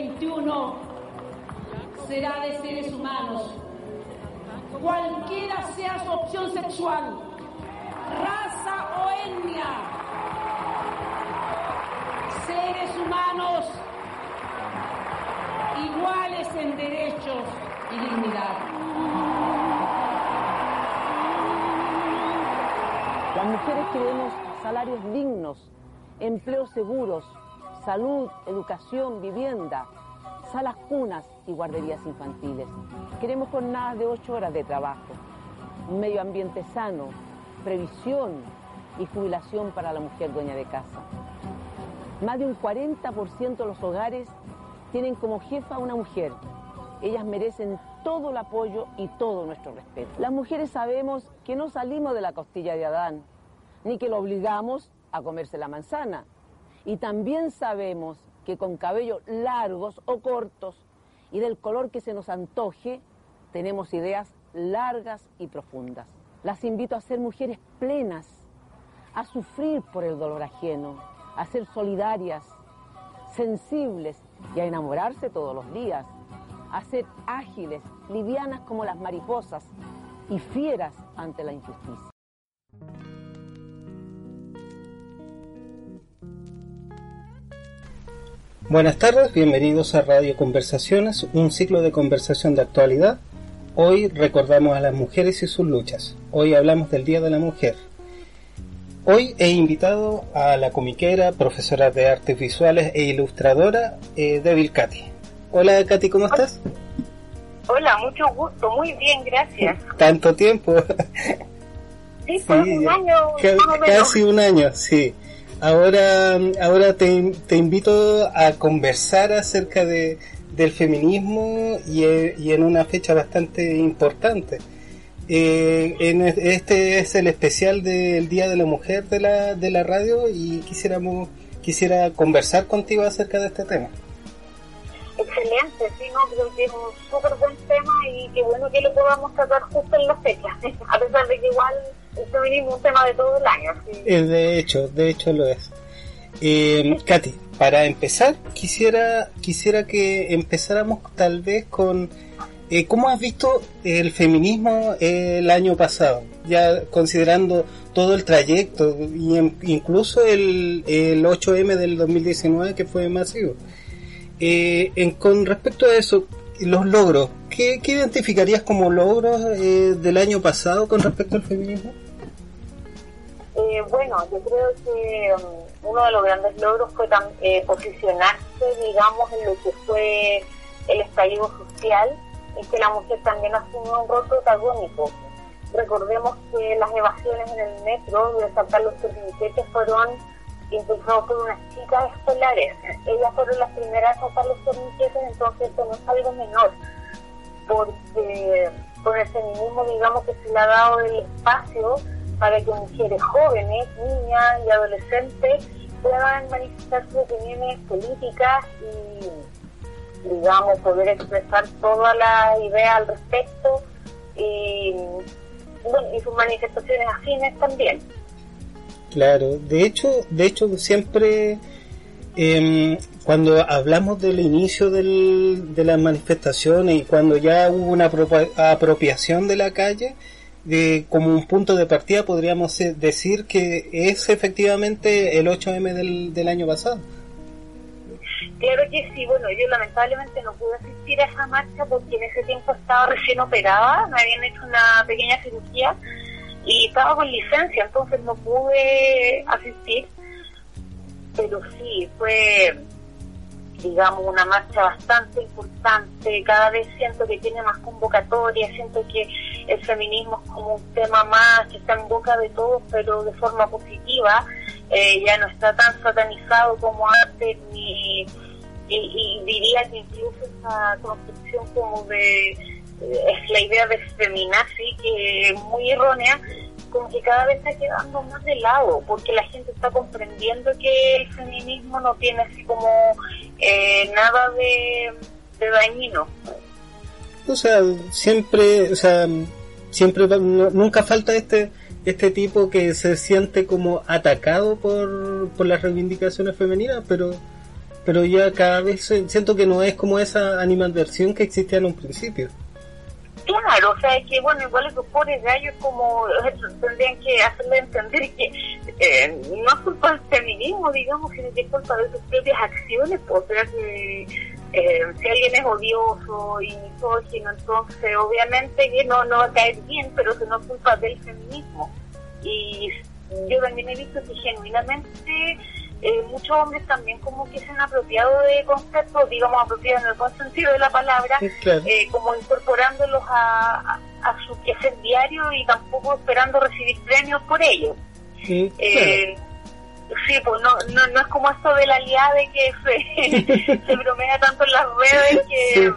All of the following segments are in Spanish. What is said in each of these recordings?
2021 será de seres humanos, cualquiera sea su opción sexual, raza o etnia. Seres humanos iguales en derechos y dignidad. Las mujeres queremos salarios dignos, empleos seguros, salud, educación, vivienda, salas cunas y guarderías infantiles. Queremos jornadas de ocho horas de trabajo, un medio ambiente sano, previsión y jubilación para la mujer dueña de casa. Más de un 40% de los hogares tienen como jefa a una mujer. Ellas merecen todo el apoyo y todo nuestro respeto. Las mujeres sabemos que no salimos de la costilla de Adán, ni que lo obligamos a comerse la manzana. Y también sabemos que con cabellos largos o cortos y del color que se nos antoje, tenemos ideas largas y profundas. Las invito a ser mujeres plenas, a sufrir por el dolor ajeno, a ser solidarias, sensibles y a enamorarse todos los días, a ser ágiles, livianas como las mariposas y fieras ante la injusticia. Buenas tardes, bienvenidos a Radio Conversaciones, un ciclo de conversación de actualidad. Hoy recordamos a las mujeres y sus luchas. Hoy hablamos del Día de la Mujer. Hoy he invitado a la comiquera, profesora de artes visuales e ilustradora, eh, Devil Katy. Hola Katy, ¿cómo estás? Hola, mucho gusto, muy bien, gracias. Tanto tiempo. Sí, fue un año. casi un año, sí. Ahora, ahora te, invito a conversar acerca de, del feminismo y, eh, y en una fecha bastante importante. Eh, en es- este es el especial del Día de la Mujer de la, de la radio y quisiéramos, quisiera conversar contigo acerca de este tema. Excelente, sí, no, creo que es un súper buen tema y qué bueno que lo podamos tratar justo en la fecha, a pesar de que igual el feminismo es un tema de todo el año. sí. Eh, de hecho, de hecho lo es. Eh, Katy, para empezar, quisiera, quisiera que empezáramos tal vez con eh, cómo has visto el feminismo el año pasado, ya considerando todo el trayecto incluso el, el 8M del 2019 que fue masivo. Eh, en- con respecto a eso, los logros, ¿qué, qué identificarías como logros eh, del año pasado con respecto al feminismo? Eh, bueno, yo creo que um, uno de los grandes logros fue eh, posicionarse, digamos, en lo que fue el estallido social, y que la mujer también asumió un rol protagónico. Recordemos que las evasiones en el metro de saltar los torniquetes fueron impulsados por unas chicas escolares. Ellas fueron las primeras a saltar los torniquetes, entonces eso no es algo menor, porque con el feminismo, digamos, que se le ha dado el espacio para que mujeres jóvenes, niñas y adolescentes puedan manifestar sus opiniones políticas y, digamos, poder expresar todas las ideas al respecto y, y sus manifestaciones afines también. Claro, de hecho, de hecho siempre em, cuando hablamos del inicio de las manifestaciones y cuando ya hubo una apropiación de la calle, de, como un punto de partida podríamos decir que es efectivamente el 8M del, del año pasado. Claro que sí, bueno, yo lamentablemente no pude asistir a esa marcha porque en ese tiempo estaba recién operada, me habían hecho una pequeña cirugía y estaba con licencia, entonces no pude asistir, pero sí, fue digamos, una marcha bastante importante, cada vez siento que tiene más convocatoria, siento que el feminismo es como un tema más que está en boca de todos, pero de forma positiva, eh, ya no está tan satanizado como antes, ni, y, diría que incluso esa construcción como de, es la idea de feminazi, que es muy errónea, como que cada vez está quedando más de lado, porque la gente está comprendiendo que el feminismo no tiene así como eh, nada de, dañino. O sea, siempre, o sea, siempre, nunca falta este este tipo que se siente como atacado por, por las reivindicaciones femeninas, pero pero ya cada vez siento que no es como esa animadversión que existía en un principio. Claro, o sea, que bueno, igual los pobres gallos como tendrían que hacerle entender que eh, no es culpa del feminismo, digamos, sino que es culpa de sus propias acciones, pues, o sea que eh, si alguien es odioso y misógino, entonces obviamente que no, no va a caer bien, pero que no es culpa del feminismo. Y yo también he visto que genuinamente eh, muchos hombres también como que se han apropiado de conceptos, digamos apropiados en el buen sentido de la palabra, eh, como incorporándolos a, a, su quehacer diario y tampoco esperando recibir premios por ello. Sí, eh, sí pues no, no, no es como esto de la aliada de que se, se bromea tanto en las redes que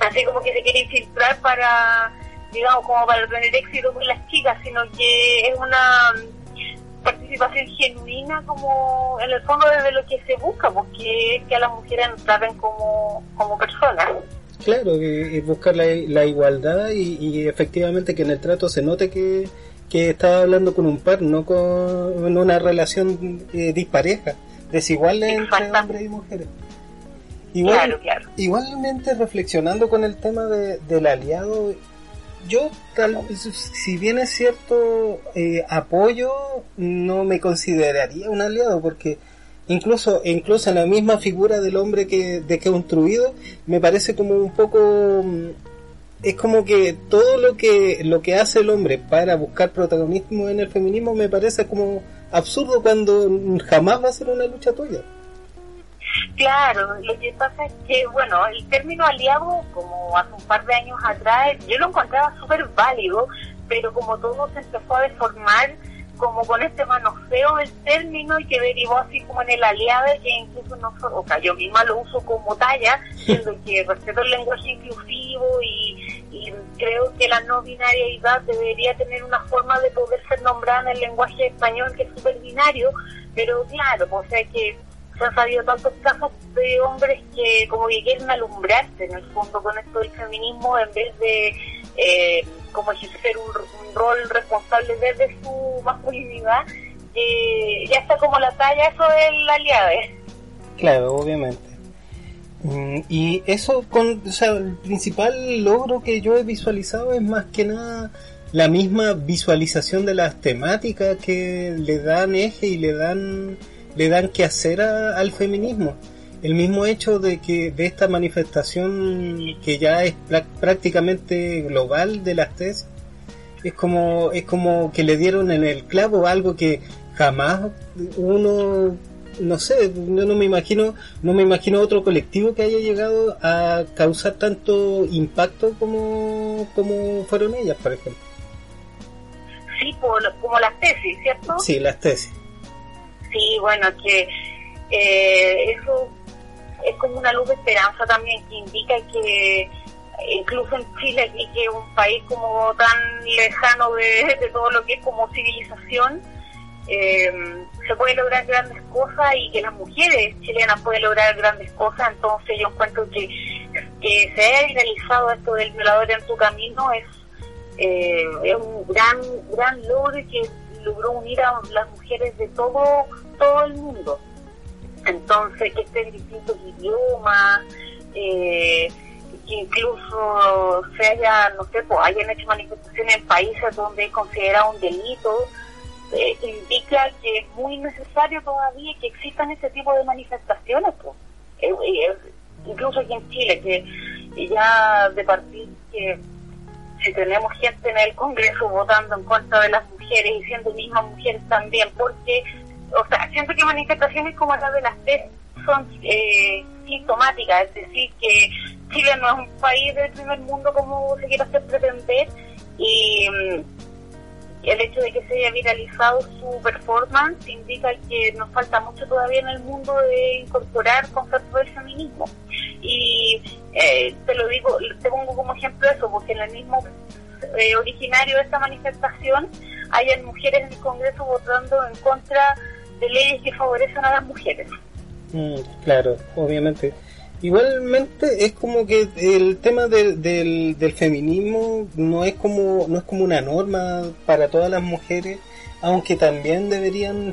así como que se quiere infiltrar para digamos como para tener éxito con las chicas, sino que es una participación genuina como en el fondo desde lo que se busca, porque es que a las mujeres nos traten como, como personas. Claro, y, buscar la, la igualdad y, efectivamente que en el trato se note que, que está hablando con un par, no con una relación eh, dispareja, desigual entre hombres y mujeres. Igual, Igualmente reflexionando con el tema de, del aliado yo, tal, si bien es cierto eh, apoyo, no me consideraría un aliado porque incluso incluso en la misma figura del hombre que de construido me parece como un poco mm, es como que todo lo que lo que hace el hombre para buscar protagonismo en el feminismo me parece como absurdo cuando jamás va a ser una lucha tuya. Claro, lo que pasa es que, bueno, el término aliado, como hace un par de años atrás, yo lo encontraba súper válido, pero como todo se empezó a deformar, como con este manoseo del término y que derivó así como en el aliado, que incluso no, o sea, yo misma lo uso como talla, siendo que respeto el lenguaje inclusivo y, y creo que la no binariedad debería tener una forma de poder ser nombrada en el lenguaje español que es súper binario, pero claro, o sea que se han sabido tantos casos de hombres que como que quieren alumbrarse en el fondo con esto del feminismo en vez de eh, como ejercer un, rol responsable desde su masculinidad eh, ya está como la talla eso del aliado. Claro obviamente. Mm, y eso con o sea el principal logro que yo he visualizado es más que nada la misma visualización de las temáticas que le dan eje y le dan le dan que hacer al feminismo. El mismo hecho de que de esta manifestación que ya es prácticamente global de las tesis es como es como que le dieron en el clavo algo que jamás uno no sé, yo no me imagino, no me imagino otro colectivo que haya llegado a causar tanto impacto como, como fueron ellas, por ejemplo. Sí, como las tesis, ¿cierto? Sí, las tesis. Sí, bueno, que eh, eso es como una luz de esperanza también que indica que incluso en Chile, que es un país como tan lejano de, todo lo que es como civilización, eh, se puede lograr grandes cosas y que las mujeres chilenas pueden lograr grandes cosas, entonces yo encuentro que, que se haya realizado esto del violador en tu camino es, eh, es un gran, gran logro que logró unir a las mujeres de todo, todo el mundo. Entonces, que estén distintos idiomas, eh, que incluso se haya, no sé, pues hayan hecho manifestaciones en países donde es considerado un delito, eh, indica que es muy necesario todavía que existan ese tipo de manifestaciones, pues. Eh, eh, incluso aquí en Chile, que ya de partir que si tenemos gente en el Congreso votando en contra de las mujeres y siendo mismas mujeres también, porque, o sea, siento que manifestaciones como la de las TES son eh, sintomáticas, es decir, que Chile no es un país del primer mundo como se quiere hacer pretender y mm, el hecho de que se haya viralizado su performance indica que nos falta mucho todavía en el mundo de incorporar conceptos del feminismo. Y eh, te lo digo, te pongo como ejemplo eso, porque en el mismo eh, originario de esta manifestación hayan mujeres en el Congreso votando en contra de leyes que favorecen a las mujeres. Mm, claro, obviamente. Igualmente es como que el tema del, del, del, feminismo no es como no es como una norma para todas las mujeres, aunque también deberían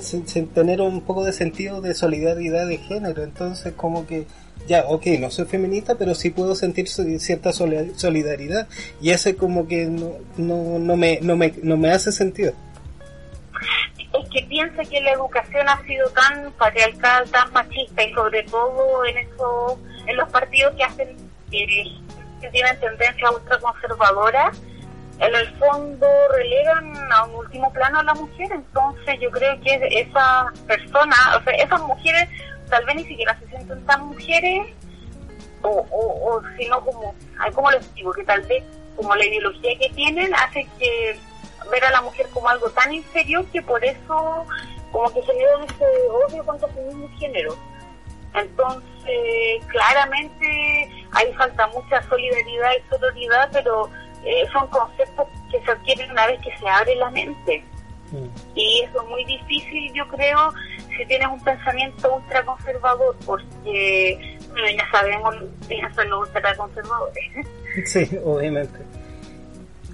tener un poco de sentido de solidaridad de género. Entonces como que ya, ok, no soy feminista, pero sí puedo sentir cierta solidaridad y ese como que no, no, no, me, no, me, no me hace sentido es que piensa que la educación ha sido tan patriarcal, tan machista y sobre todo en eso, en los partidos que hacen que tienen tendencia ultraconservadora, en el fondo relegan a un último plano a la mujer, entonces yo creo que esas personas, o sea, esas mujeres tal vez ni siquiera se sienten tan mujeres, o, o, o si no como, como les digo, que tal vez como la ideología que tienen hace que ver a la mujer como algo tan inferior que por eso como que se dio ese odio contra su mismo género. Entonces, claramente ahí falta mucha solidaridad y sororidad, pero eh, son conceptos que se adquieren una vez que se abre la mente. Mm. Y eso es muy difícil, yo creo, si tienes un pensamiento ultraconservador, porque bueno, ya sabemos quiénes son los ultraconservadores. Sí, obviamente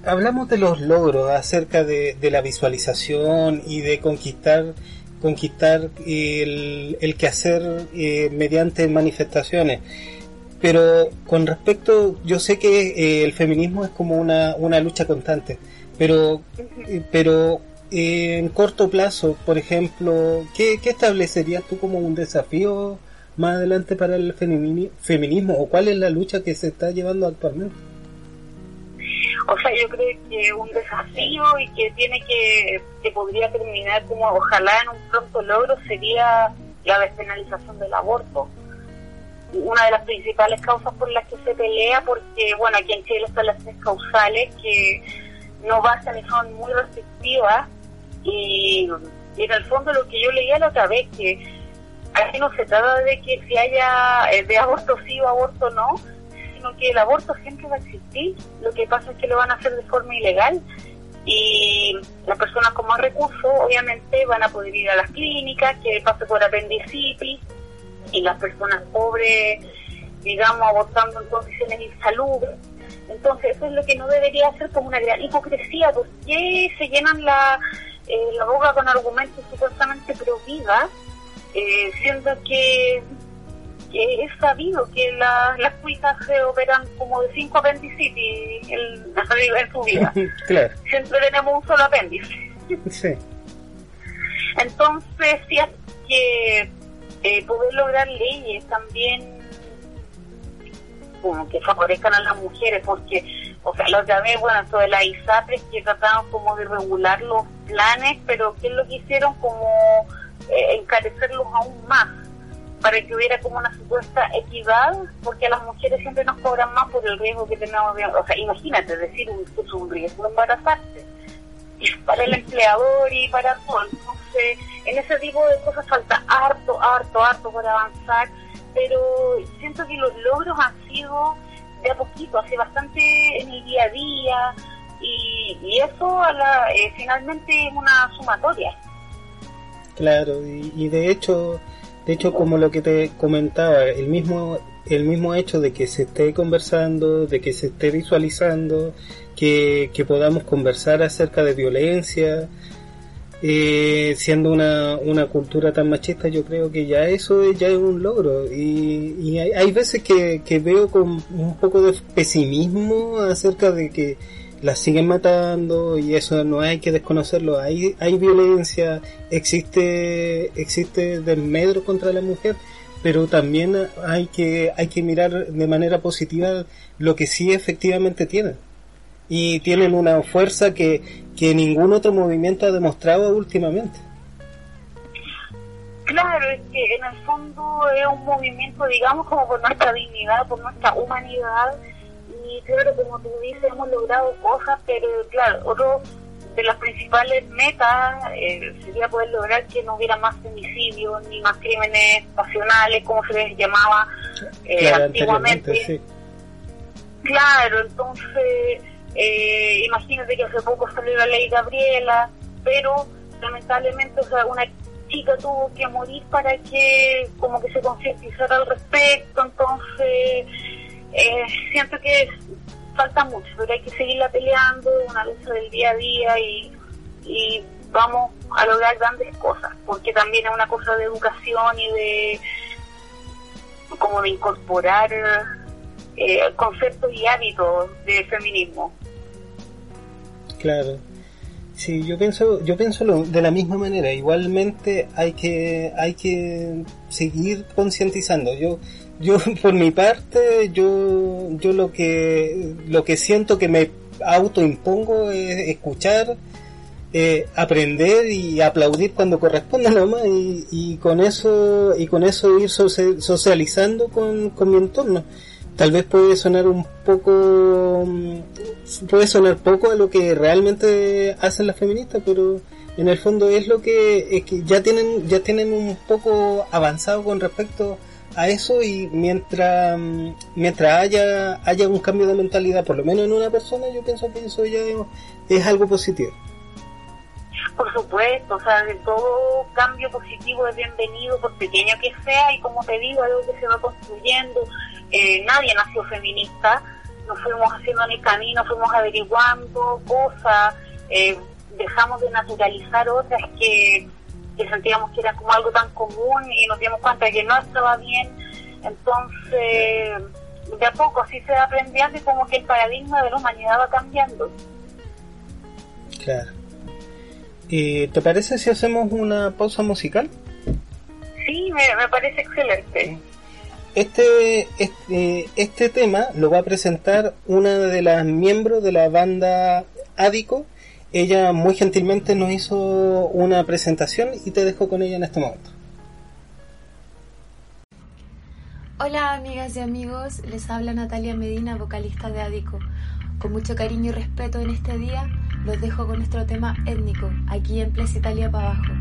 hablamos de los logros acerca de, la visualización y de conquistar conquistar el, quehacer eh, mediante manifestaciones. Pero con respecto, yo sé que eh, el feminismo es como una, lucha constante, pero, eh, pero en corto plazo, por ejemplo, ¿qué, ¿qué establecerías tú como un desafío más adelante para el feminismo o cuál es la lucha que se está llevando actualmente? O sea, yo creo que un desafío y que tiene que, que podría terminar como ojalá en un pronto logro sería la despenalización del aborto. Una de las principales causas por las que se pelea, porque bueno, aquí en Chile están las tres causales que no bastan y son muy restrictivas y, en el fondo lo que yo leía la otra vez que aquí no se trata de que si haya eh, de aborto sí o aborto no, que el aborto siempre va a existir. Lo que pasa es que lo van a hacer de forma ilegal y las personas con más recursos obviamente van a poder ir a las clínicas, que pase por apendicitis y las personas pobres, digamos, abortando en condiciones insalubres. Entonces eso es lo que no debería ser como una gran hipocresía, porque se llenan la, eh, la boca con argumentos supuestamente pro vida, eh, siendo que es sabido que las cuitas se operan como de cinco apendicitis en, en su vida. Siempre tenemos un solo apéndice. sí. Entonces, sí, que eh, poder lograr leyes también como que favorezcan a las mujeres, porque, o sea, los vez, bueno, de la ISAPRES que trataron como de regular los planes, pero ¿qué es lo que hicieron? Como eh, encarecerlos aún más para que hubiera como una supuesta equidad, porque a las mujeres siempre nos cobran más por el riesgo que tenemos. o sea, imagínate decir un, es un riesgo embarazarse para el empleador y para todo. Entonces, en ese tipo de cosas falta harto, harto, harto por avanzar, pero siento que los logros han sido de a poquito, hace bastante en el día a día, y, eso a la, eh, finalmente es una sumatoria. Claro, y de hecho de hecho, como lo que te comentaba, el mismo, el mismo hecho de que se esté conversando, de que se esté visualizando, que, podamos conversar acerca de violencia, eh, siendo una, una cultura tan machista, yo creo que ya eso ya es un logro. Y, y hay, hay, veces que, que veo con un poco de pesimismo acerca de que las siguen matando y eso no hay que desconocerlo. Hay, hay violencia, existe, existe desmedro contra la mujer, pero también hay que, hay que mirar de manera positiva lo que sí efectivamente tienen. Y tienen una fuerza que, que ningún otro movimiento ha demostrado últimamente. Claro, es que en el fondo es un movimiento, digamos, como por nuestra dignidad, por nuestra humanidad, y claro, como tú dices, hemos logrado cosas, pero claro, otro de las principales metas eh, sería poder lograr que no hubiera más femicidios ni más crímenes pasionales, como se les llamaba eh, antiguamente. Claro, entonces, eh, imagínate que hace poco salió la ley Gabriela, pero lamentablemente, o sea, una chica tuvo que morir para que como que se concientizara al respecto, entonces eh, siento que falta mucho, pero hay que seguirla peleando, una lucha del día a día y, y vamos a lograr grandes cosas, porque también es una cosa de educación y de como de incorporar eh, conceptos y hábitos de feminismo. Claro. Sí, yo pienso, yo pienso de la misma manera. Igualmente hay que, hay que seguir concientizando. Yo, yo por mi parte, yo, yo lo que, lo que siento que me autoimpongo es escuchar, eh, aprender y aplaudir cuando corresponda nomás y, y con eso, y con eso ir socializando con, con mi entorno. Tal vez puede sonar un poco mm, puede sonar poco a lo que realmente hacen las feministas pero en el fondo es lo que es que ya tienen ya tienen un poco avanzado con respecto eso y mientras mm, mientras haya haya un cambio de mentalidad por lo menos en una persona yo pienso que eso ya es, algo positivo. Por supuesto, o sea, de todo cambio positivo es bienvenido, por pequeño que sea, y como te digo, algo que se va construyendo, eh, nadie nació feminista, nos fuimos haciendo en el camino, fuimos averiguando cosas, eh, dejamos de naturalizar otras que, sentíamos que eran como algo tan común y nos dimos cuenta de que no estaba bien. Entonces, de a poco así se va aprendiendo y como que el paradigma de la humanidad va cambiando. Claro. ¿Y ¿Te parece si hacemos una pausa musical? Sí, me, me parece excelente. Este, este, este tema lo va a presentar una de las miembros de la banda Ádico. Ella muy gentilmente nos hizo una presentación y te dejo con ella en este momento. Hola amigas y amigos, les habla Natalia Medina, vocalista de Ádico. Con mucho cariño y respeto en este día, los dejo con nuestro tema étnico, aquí en Plaza Italia para abajo.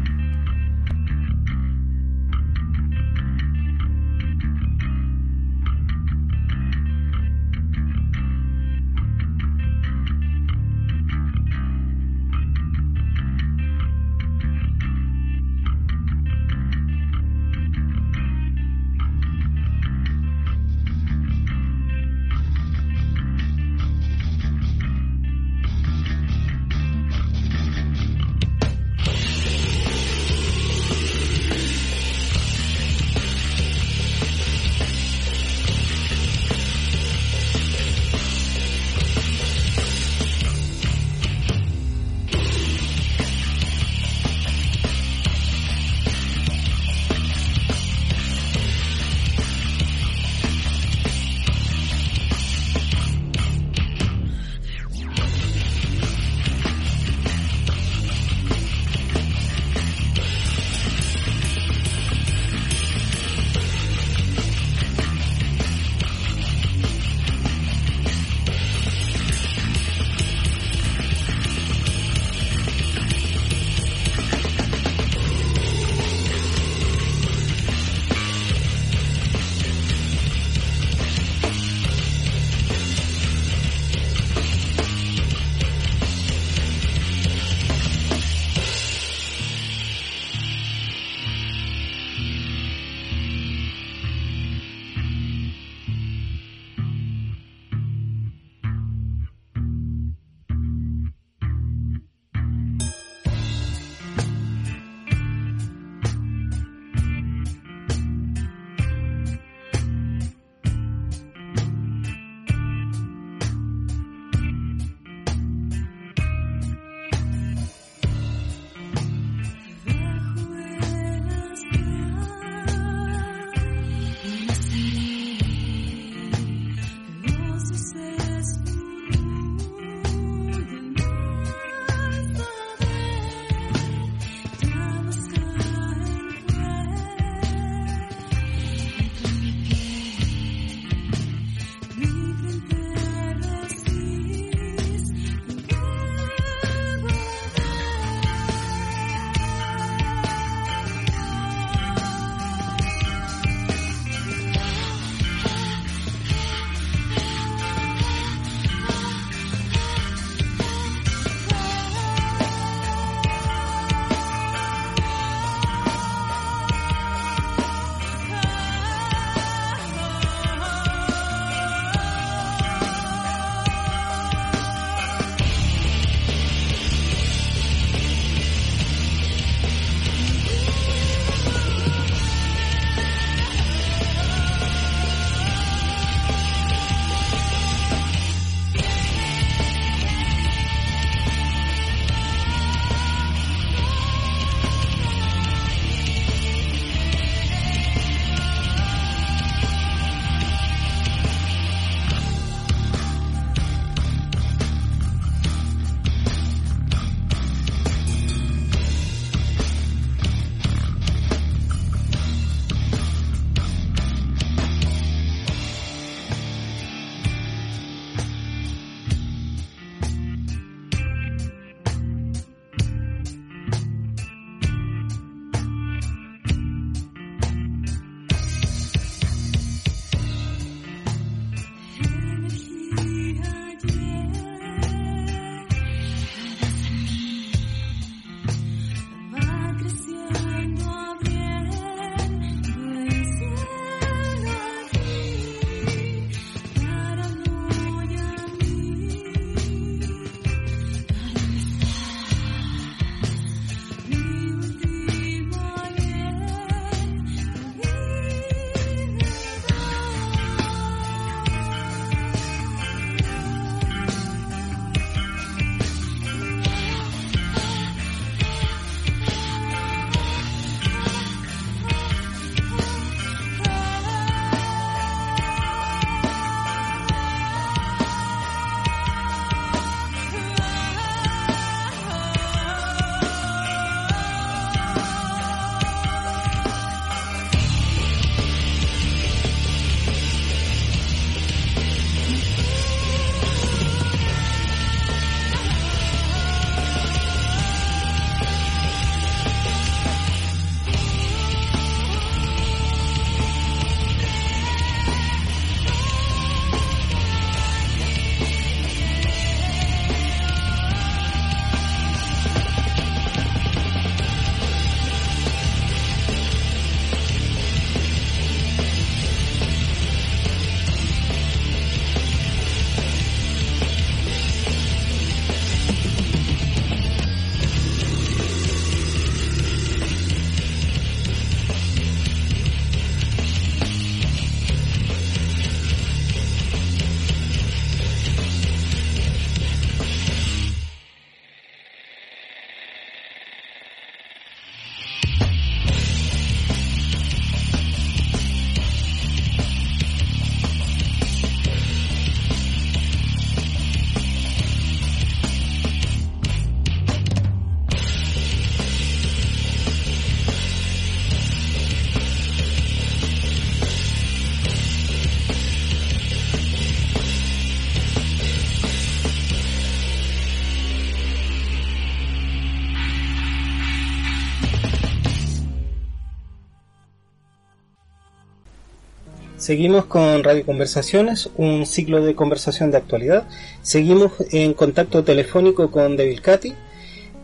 Seguimos con Radio Conversaciones, un ciclo de conversación de actualidad. Seguimos en contacto telefónico con Devil Katy.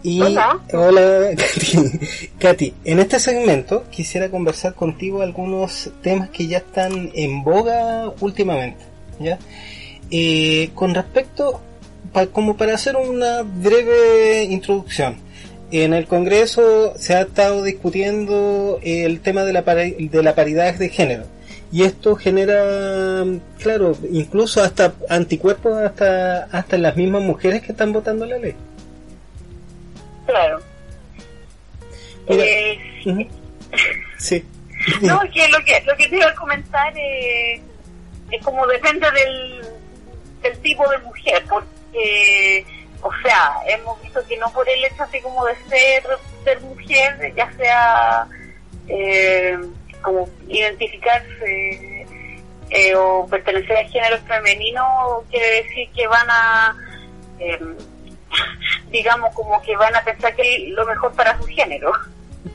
Y Hola. hola Katy. Katy, en este segmento quisiera conversar contigo algunos temas que ya están en boga últimamente. ¿ya? Eh, con respecto, pa- como para hacer una breve introducción, en el Congreso se ha estado discutiendo el tema de la, pari- de la paridad de género. Y esto genera, claro, incluso hasta anticuerpos hasta, hasta las mismas mujeres que están votando la ley. Claro. Mira, Eh. Sí. no, que lo que lo que te iba a comentar eh, es como depende del, del tipo de mujer, porque, o sea, hemos visto que no por el hecho así como de ser, ser mujer, ya sea eh, como identificarse eh, o pertenecer al género femenino, quiere decir que van a, eh, digamos, como que van a pensar que es lo mejor para su género.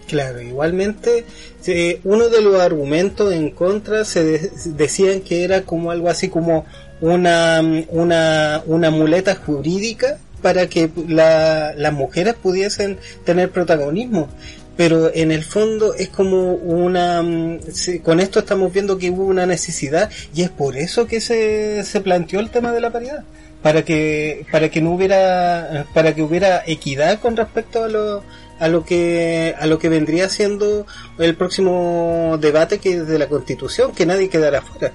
Claro, igualmente eh, uno de los argumentos en contra se de- decían que era como algo así como una, una, una muleta jurídica para que la- las mujeres pudiesen tener protagonismo. Pero en el fondo es como una... mm, con esto estamos viendo que hubo una necesidad y es por eso que se, se planteó el tema de la paridad. Para que, para que no hubiera, para que hubiera equidad con respecto a lo, a lo que a lo que vendría siendo el próximo debate que es de la Constitución, que nadie quedara fuera.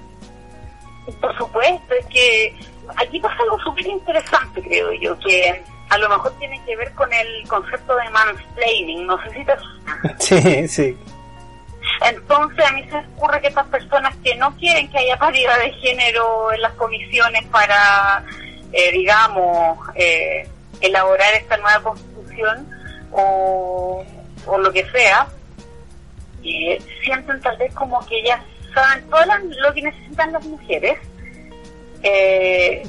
Por supuesto, es que aquí pasa algo súper interesante, creo yo, que a lo mejor tiene que ver con el concepto de mansplaining, no sé si te suena. Sí, sí. Entonces a mí se me ocurre que estas personas que no quieren que haya paridad de género en las comisiones para, eh, digamos, eh, elaborar esta nueva constitución o, o lo que sea, eh, sienten tal vez como que ya saben todo lo que necesitan las mujeres, eh,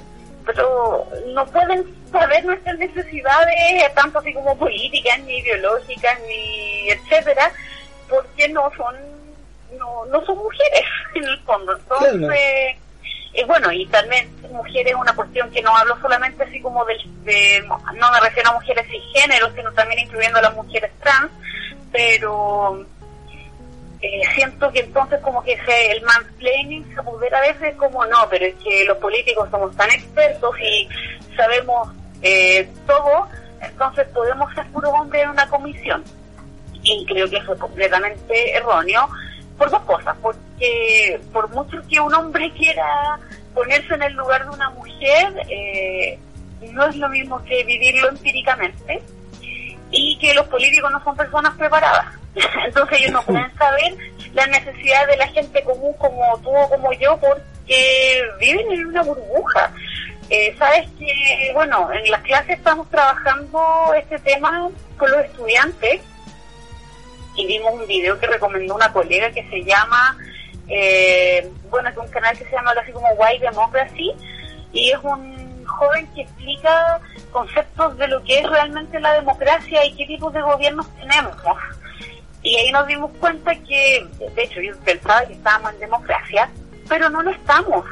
pero no pueden saber nuestras necesidades, tanto así como políticas, ni biológicas, ni etcétera, porque no son no, no son mujeres en el fondo. Entonces, Claro. y bueno, y también mujeres es una cuestión que no hablo solamente así como del, de, no me refiero a mujeres sin género, sino también incluyendo a las mujeres trans, pero eh, siento que entonces como que se, el mansplaining se apodera a veces como no, pero es que los políticos somos tan expertos y sabemos eh, todo, entonces podemos ser puros hombres en una comisión. Y creo que eso es completamente erróneo por dos cosas, porque por mucho que un hombre quiera ponerse en el lugar de una mujer, eh, no es lo mismo que vivirlo empíricamente y que los políticos no son personas preparadas. Entonces ellos no pueden saber las necesidades de la gente común como tú o como yo porque viven en una burbuja. Eh, Sabes que, bueno, en las clases estamos trabajando este tema con los estudiantes y vimos un video que recomendó una colega que se llama, eh, bueno, es un canal que se llama así como Why Democracy y es un joven que explica conceptos de lo que es realmente la democracia y qué tipos de gobiernos tenemos. Y ahí nos dimos cuenta que, de hecho, yo pensaba que estábamos en democracia, pero no lo estamos.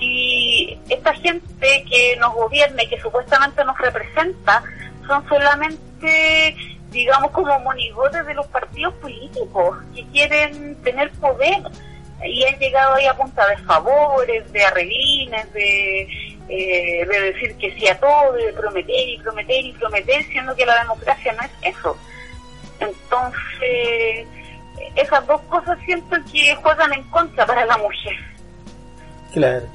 Y esta gente que nos gobierna y que supuestamente nos representa son solamente, digamos, como monigotes de los partidos políticos que quieren tener poder y han llegado ahí a punta de favores, de arreglines, de, eh, de decir que sí a todo, de prometer y prometer y prometer, siendo que la democracia no es eso. Entonces, esas dos cosas siento que juegan en contra para la mujer. Claro.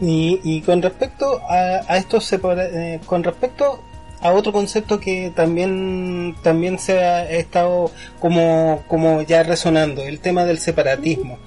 Y, y con respecto a, a estos separa- eh, con respecto a otro concepto que también también se ha estado como como ya resonando, el tema del separatismo.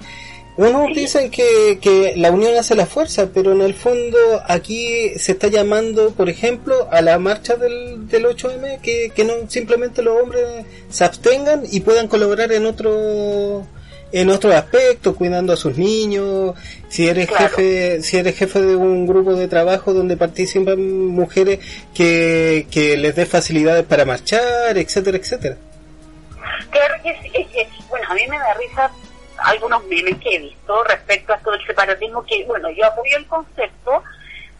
Unos dicen que, que la unión hace la fuerza, pero en el fondo aquí se está llamando, por ejemplo, a la marcha del, del 8M, que, que no simplemente los hombres se abstengan y puedan colaborar en otro en otros aspectos, cuidando a sus niños, si eres Claro. jefe, si eres jefe de un grupo de trabajo donde participan mujeres que, que les dé facilidades para marchar, etcétera, etcétera. Claro que sí, es que, bueno, a mí me da risa algunos memes que he visto respecto a todo el separatismo, que bueno, yo apoyo el concepto,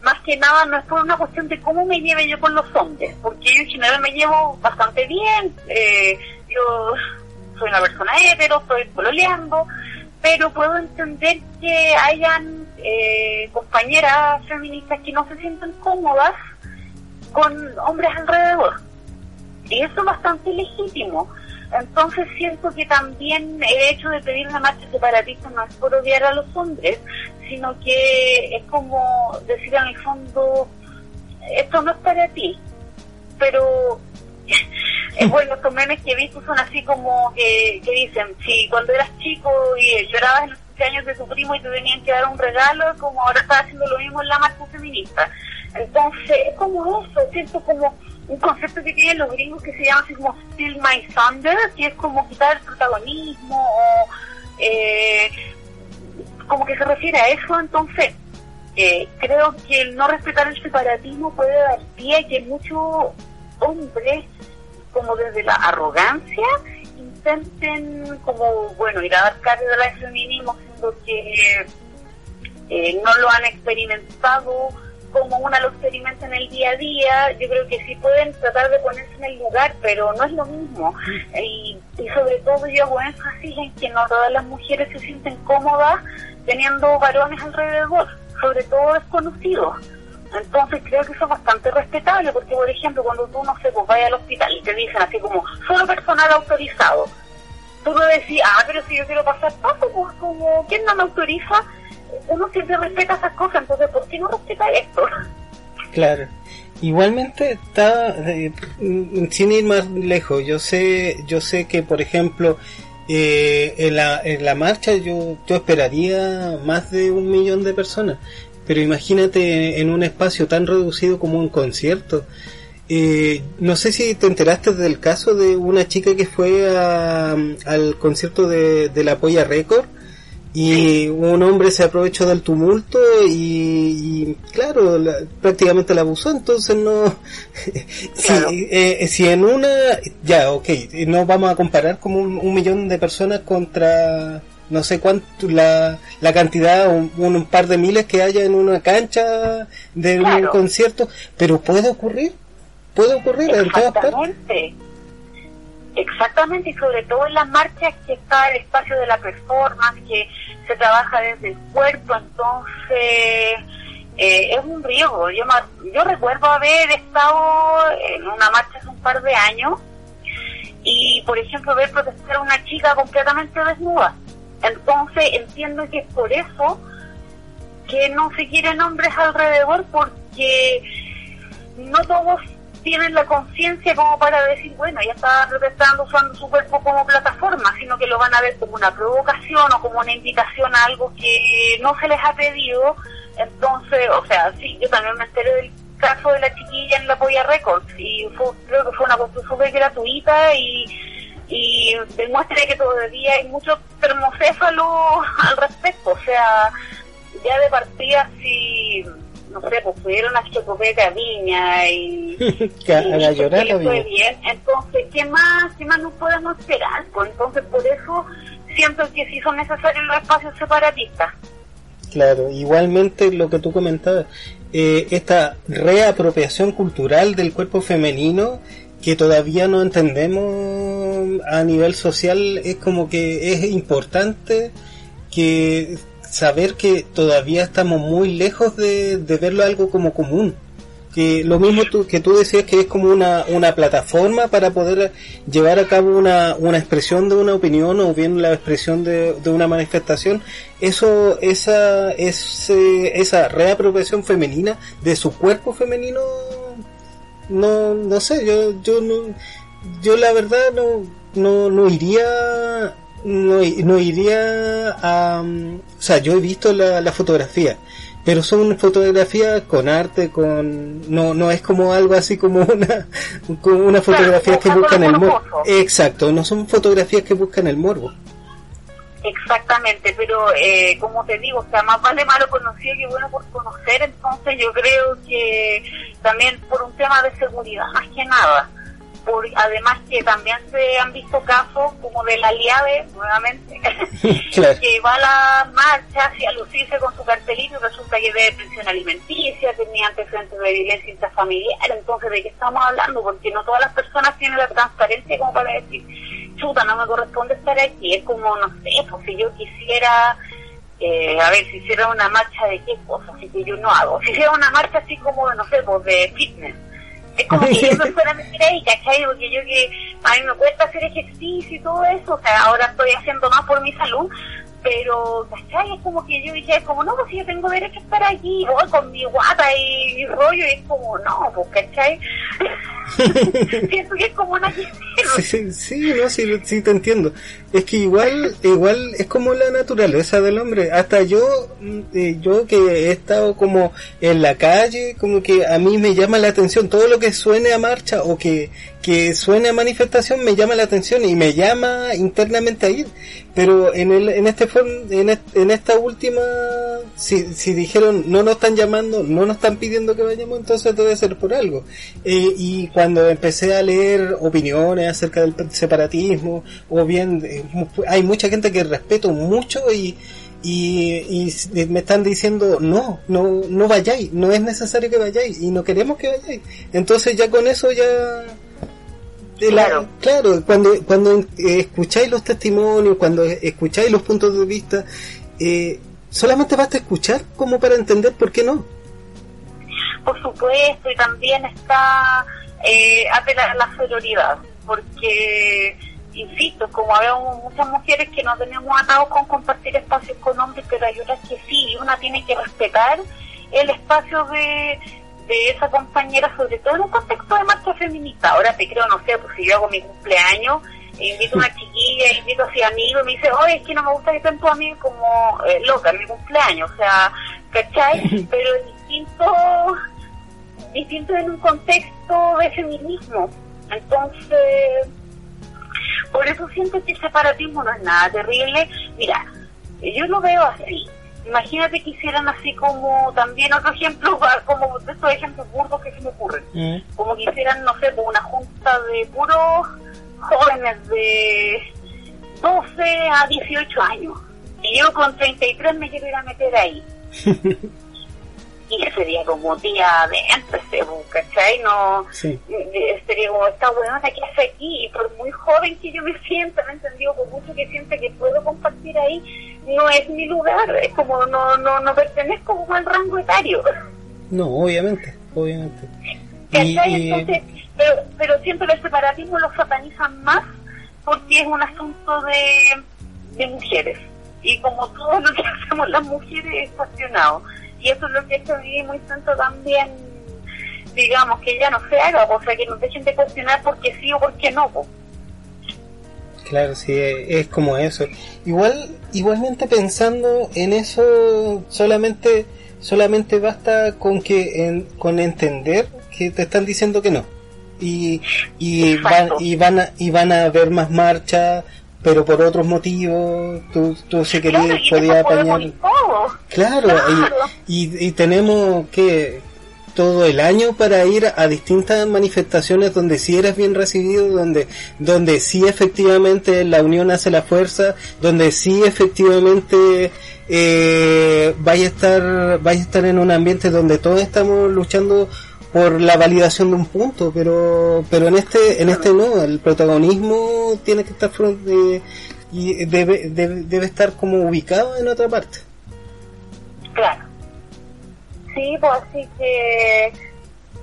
más que nada no es por una cuestión de cómo me lleve yo con los hombres, porque yo en general me llevo bastante bien, eh, yo soy una persona hetero, estoy pololeando, pero puedo entender que hayan eh, compañeras feministas que no se sienten cómodas con hombres alrededor. Y eso es bastante legítimo. Entonces siento que también el hecho de pedir una marcha separatista no es por odiar a los hombres, sino que es como decir en el fondo, esto no es para ti. Pero es bueno, estos memes que he visto son así como que, dicen, si cuando eras chico y llorabas en los años de tu primo y te tenían que dar un regalo, como ahora estás haciendo lo mismo en la marcha feminista. Entonces, es como eso, siento como un concepto que tienen los gringos que se llama así como Still My Thunder, que es como quitar el protagonismo o eh, como que se refiere a eso, entonces eh, creo que el no respetar el separatismo puede dar pie a que muchos hombres, como desde la arrogancia, intenten como, bueno, ir a dar cátedra de feminismo, siendo que eh, no lo han experimentado como una lo experimenta en el día a día, yo creo que sí pueden tratar de ponerse en el lugar, pero no es lo mismo. Y, sobre todo yo hago énfasis en que no todas las mujeres se sienten cómodas teniendo varones alrededor, sobre todo desconocidos. Entonces creo que eso es bastante respetable, porque por ejemplo cuando tú, no sé, pues vayas al hospital y te dicen así como, solo personal autorizado, tú no decís, ah, pero si yo quiero pasar paso, pues como, ¿quién no me autoriza? uno siempre respeta esas cosas, entonces ¿por qué no respeta esto? Claro. Igualmente está eh, sin ir más lejos. Yo sé, yo sé que por ejemplo eh, en, la, en la marcha yo, yo esperaría más de un millón de personas. Pero imagínate en un espacio tan reducido como un concierto. Eh, no sé si te enteraste del caso de una chica que fue al concierto de, de la Polla Record y un hombre se aprovechó del tumulto y, claro, prácticamente la abusó, entonces no... si, eh, si en una... Ya, ok, no vamos a comparar como un, millón de personas contra no sé cuánto, la, la cantidad, un, un, par de miles que haya en una cancha de un concierto, pero puede ocurrir, puede ocurrir en todas partes. Exactamente, y sobre todo en las marchas que está el espacio de la performance, que se trabaja desde el cuerpo, entonces eh, es un riesgo. Yo, yo recuerdo haber estado en una marcha hace un par de años y, por ejemplo, ver protestar a una chica completamente desnuda. Entonces entiendo que es por eso que no se quieren hombres alrededor porque no todos tienen la conciencia como para decir, bueno, ella está protestando usando su cuerpo como plataforma, sino que lo van a ver como una provocación o como una invitación a algo que no se les ha pedido. Entonces, o sea, sí, yo también me enteré del caso de la chiquilla en la Polla Records y fue, creo que fue una cosa súper gratuita y, y demuestra que todavía hay mucho termocéfalo al respecto. O sea, ya de partida, si no sé, pues pudieron a Chocopeta Viña y, a llorar fue bien. Entonces, ¿qué más, ¿qué más nos podemos esperar? Pues entonces, por eso siento que sí son necesarios los espacios separatistas. Claro, igualmente lo que tú comentabas, eh, esta reapropiación cultural del cuerpo femenino que todavía no entendemos a nivel social es como que es importante que saber que todavía estamos muy lejos de, verlo algo como común. Que lo mismo tú, que tú decías que es como una, una plataforma para poder llevar a cabo una, una expresión de una opinión o bien la expresión de, de una manifestación, eso, esa, ese, esa reapropiación femenina de su cuerpo femenino, no, no sé, yo, yo no, yo la verdad no, no, no iría no, no iría a... O sea, yo he visto la, la fotografía, pero son fotografías con arte, con... No, no es como algo así como una, como una fotografía que buscan el morbo. Exacto, no son fotografías que buscan el morbo. Exactamente, pero eh, como te digo, o sea, más vale malo conocido que bueno por conocer, entonces yo creo que también por un tema de seguridad, más que nada por, además que también se han visto casos como de la Liave, nuevamente, que va a la marcha hacia lucirse con su cartelito y resulta que debe pensión alimenticia, tenía antecedentes de violencia intrafamiliar, entonces ¿de qué estamos hablando? Porque no todas las personas tienen la transparencia como para decir, chuta, no me corresponde estar aquí, es como, no sé, pues si yo quisiera... Eh, a ver, si hiciera una marcha de qué cosas, así que yo no hago. Si hiciera una marcha así como, no sé, pues de fitness, es como que yo me fuera meter ahí, ¿cachai? Porque yo que a mí me cuesta hacer ejercicio y todo eso, o sea, ahora estoy haciendo más por mi salud, pero, ¿cachai? Es como que yo dije, como, no, pues si yo tengo derecho a estar aquí, voy con mi guata y mi rollo, y es como, no, pues, ¿cachai? Siento que es como una sí, sí, no, sí, sí te entiendo. Es que igual, igual es como la naturaleza del hombre. Hasta yo, mm, eh, yo que he estado como en la calle, como que a mí me llama la atención todo lo que suene a marcha o que, que suene a manifestación me llama la atención y me llama internamente a ir. Pero en el, en este en, en esta última, si, si dijeron no nos están llamando, no nos están pidiendo que vayamos, entonces debe ser por algo. Eh, y cuando empecé a leer opiniones acerca del separatismo, o bien eh, hay mucha gente que respeto mucho y, y, y, me están diciendo no, no, no vayáis, no es necesario que vayáis y no queremos que vayáis. Entonces ya con eso ya claro. claro, cuando, cuando escucháis los testimonios, cuando escucháis los puntos de vista, eh, solamente basta escuchar como para entender por qué no. Por supuesto, y también está eh, apelar a la sororidad, porque, insisto, como habemos muchas mujeres que no tenemos atados con compartir espacios con hombres, pero hay otras que sí, y una tiene que respetar el espacio de de esa compañera, sobre todo en un contexto de marcha feminista. Ahora te creo, no sé, pues si yo hago mi cumpleaños, invito a una chiquilla, invito a su amigo, y me dice, oye, es que no me gusta que estén tus amigos como eh, loca en mi cumpleaños, o sea, ¿cachai? Pero es distinto, distinto en un contexto de feminismo. Entonces, por eso siento que el separatismo no es nada terrible. Mira, yo lo veo así imagínate que hicieran así como también otro ejemplo, como de estos ejemplos burdos que se me ocurren, mm. como que hicieran, no sé, una junta de puros jóvenes de 12 a 18 años. Y yo con 33 me quiero ir a meter ahí. y sería como día de ese ¿cachai? No, sí. sería como, esta buena que hace aquí, y por muy joven que yo me sienta, me entendido por mucho que sienta que puedo compartir ahí, no es mi lugar, es como no, no, no pertenezco como al rango etario. No, obviamente, obviamente. Entonces, pero, pero siempre el separatismo lo satanizan más porque es un asunto de, de mujeres. Y como todo lo que hacemos las mujeres es cuestionado. Y eso es lo que hecho vivir muy tanto también, digamos, que ya no se haga, o sea, que nos dejen de cuestionar porque sí o porque no. Claro, sí, es como eso. Igual, igualmente pensando en eso, solamente, solamente basta con que, con entender que te están diciendo que no. Y, y van, y van a, y van a haber más marchas, pero por otros motivos, tú, tú si querías podías apañar. Claro, Y, y, tenemos que todo el año para ir a distintas manifestaciones donde sí eres bien recibido, donde, donde sí efectivamente la unión hace la fuerza, donde sí efectivamente eh, vaya a estar, vaya a estar en un ambiente donde todos estamos luchando por la validación de un punto, pero pero en este en este no, el protagonismo tiene que estar y debe, debe, debe estar como ubicado en otra parte. Claro. Sí, pues así que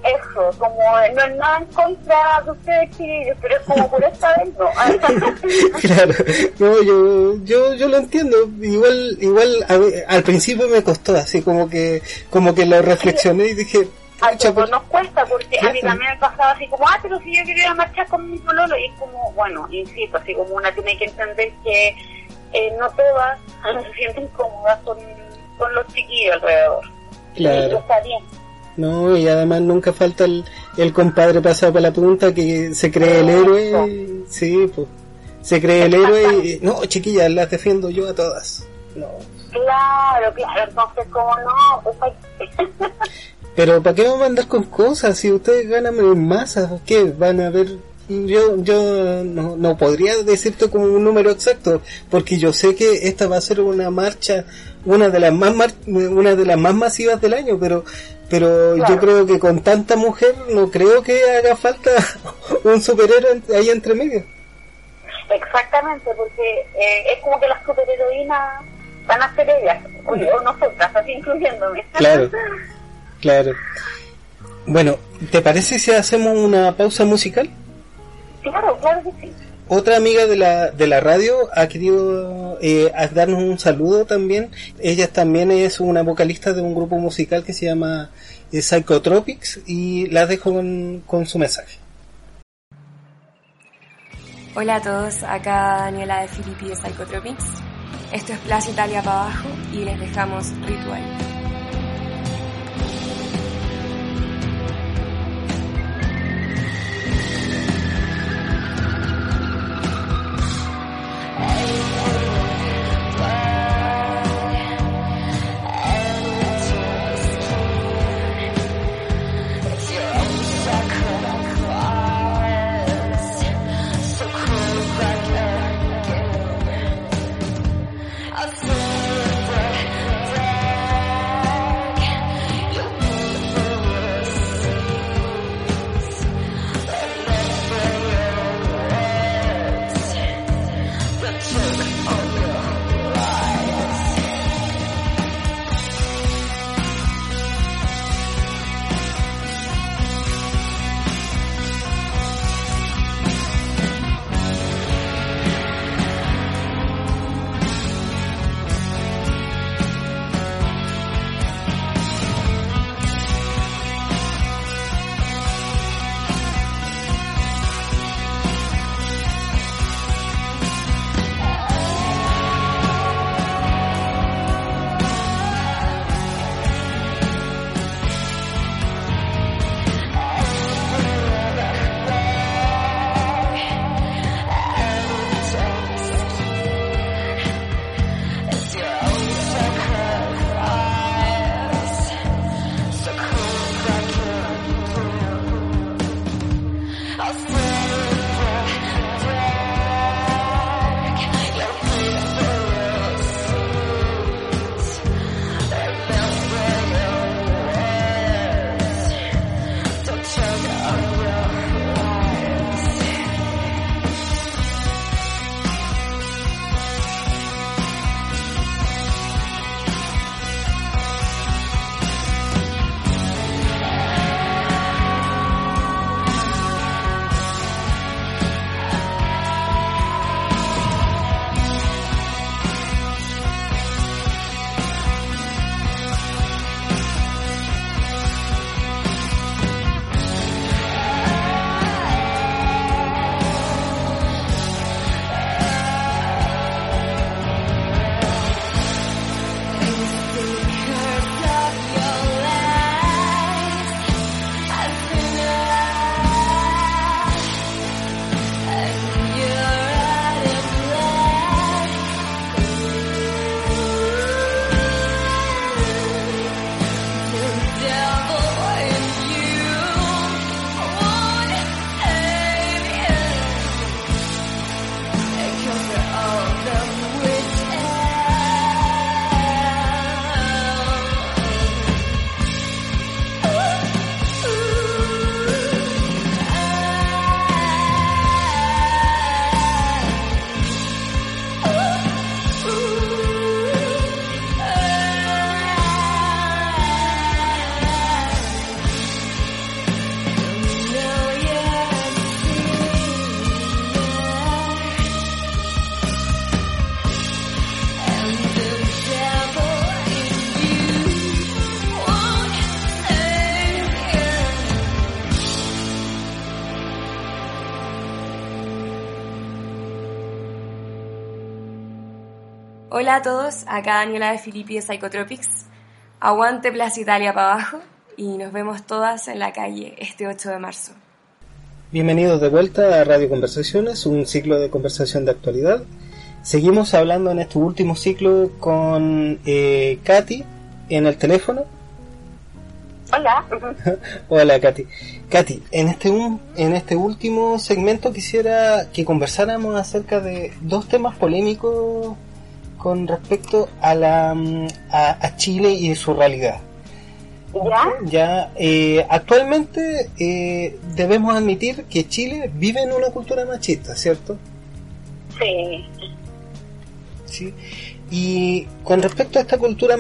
eso, como no es nada en contra de ustedes chiquillos, pero es como por esta vez no. claro, no, yo, yo, yo lo entiendo, igual, igual al principio me costó así como que, como que lo reflexioné y dije, a todos nos cuesta, porque a mí también me pasaba así como, ah, pero si yo quería marchar con mi pololo, y es como, bueno, insisto, así como una tiene que entender que eh, no todas se sienten cómodas con, con los chiquillos alrededor. Claro. Y está bien. No, y además nunca falta el, el compadre pasado para la punta que se cree el héroe. Sí, pues. Se cree el héroe y. No, chiquillas, las defiendo yo a todas. No. Claro, claro, entonces, como no, pues, Pero ¿para qué vamos a andar con cosas? Si ustedes ganan en masa, ¿qué? ¿Van a ver yo, yo no, no podría decirte como un número exacto, porque yo sé que esta va a ser una marcha, una de las más mar- una de las más masivas del año, pero pero yo creo que con tanta mujer no creo que haga falta un superhéroe ahí entre medio. Exactamente, porque eh, es como que las superheroínas van a ser ellas, o, o nosotras, así incluyéndome. Claro. Claro. Bueno, ¿te parece si hacemos una pausa musical? claro, claro que sí. Otra amiga de la, de la radio ha querido eh, darnos un saludo también. Ella también es una vocalista de un grupo musical que se llama eh, Psychotropics y la dejo con, con su mensaje. Hola a todos, acá Daniela de Filippi de Psychotropics. Esto es Plaza Italia para abajo y les dejamos Ritual. Hola a todos, acá Daniela de Filippi de Psychotropics. Aguante Plaza Italia para abajo y nos vemos todas en la calle este 8 de marzo. Bienvenidos de vuelta a Radio Conversaciones, un ciclo de conversación de actualidad. Seguimos hablando en este último ciclo con eh, Katy en el teléfono. Hola. Hola, Katy. Katy, en este, un, en este último segmento quisiera que conversáramos acerca de dos temas polémicos con respecto a, la, mm, a, Chile y su realidad. ¿Ya? Ya, eh, actualmente eh, debemos admitir que Chile vive en una cultura machista, ¿cierto? Sí. Sí. Y con respecto a esta cultura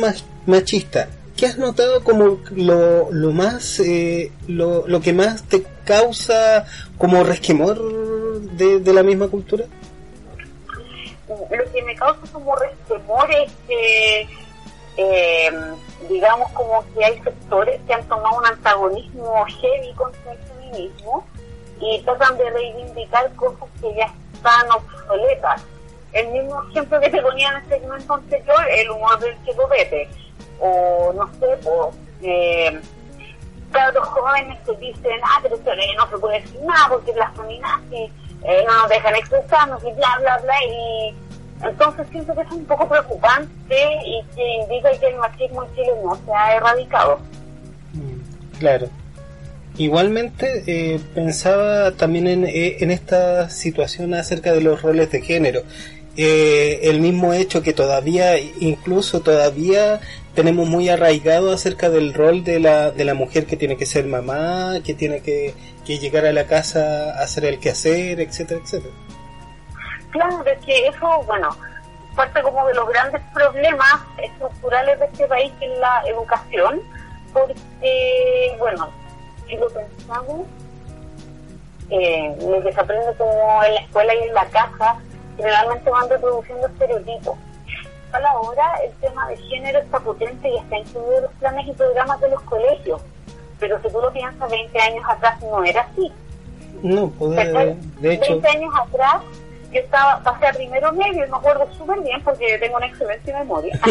machista, ¿qué has notado como lo, lo más, eh, lo, lo, que más te causa como resquemor de, de, la misma cultura? Lo que me causa como resquemor es que, eh, digamos, como que hay sectores que han tomado un antagonismo heavy contra el feminismo y tratan de reivindicar cosas que ya están obsoletas. El mismo ejemplo que te ponía en el segmento anterior, el humor del Pepe o no sé, pues, eh, los jóvenes que dicen, ah, pero no se puede decir nada porque las feminazis eh, no nos dejan expresarnos y bla, bla, bla, y entonces siento que es un poco preocupante y que indica que el machismo en Chile no se ha erradicado. Mm, claro. Igualmente eh, pensaba también en, eh, en esta situación acerca de los roles de género. Eh, el mismo hecho que todavía, incluso todavía tenemos muy arraigado acerca del rol de la, de la mujer que tiene que ser mamá, que tiene que, que llegar a la casa a hacer el quehacer, etcétera, etcétera. Claro, es que eso, bueno, parte como de los grandes problemas estructurales de este país, que es la educación, porque, bueno, si lo pensamos, eh, lo que se aprende como en la escuela y en la casa, generalmente van reproduciendo estereotipos a la hora el tema de género está potente y está incluido en los planes y programas de los colegios. Pero si tú lo piensas, 20 años atrás no era así. No, pues, de, hecho... 20 años atrás yo estaba, pasé a primero medio y me acuerdo súper bien porque tengo una excelente memoria.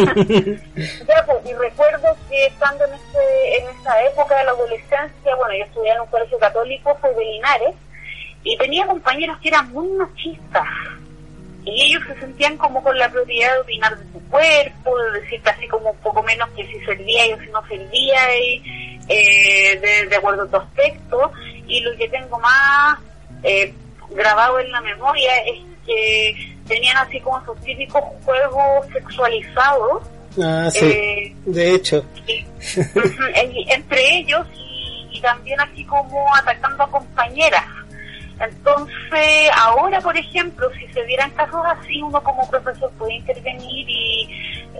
Pues, y recuerdo que estando en, este, en esa época de la adolescencia, bueno, yo estudié en un colegio católico, fue de Linares, y tenía compañeros que eran muy machistas y ellos se sentían como con la propiedad de opinar de su cuerpo, de decirte así como un poco menos que si servía y si no servía, y, eh, de, acuerdo a tu aspecto. Y lo que tengo más eh, grabado en la memoria es que tenían así como sus típicos juegos sexualizados. Ah, sí, eh, de hecho. entre ellos y, y también así como atacando a compañeras entonces, ahora, por ejemplo, si se dieran casos así, uno como profesor puede intervenir y,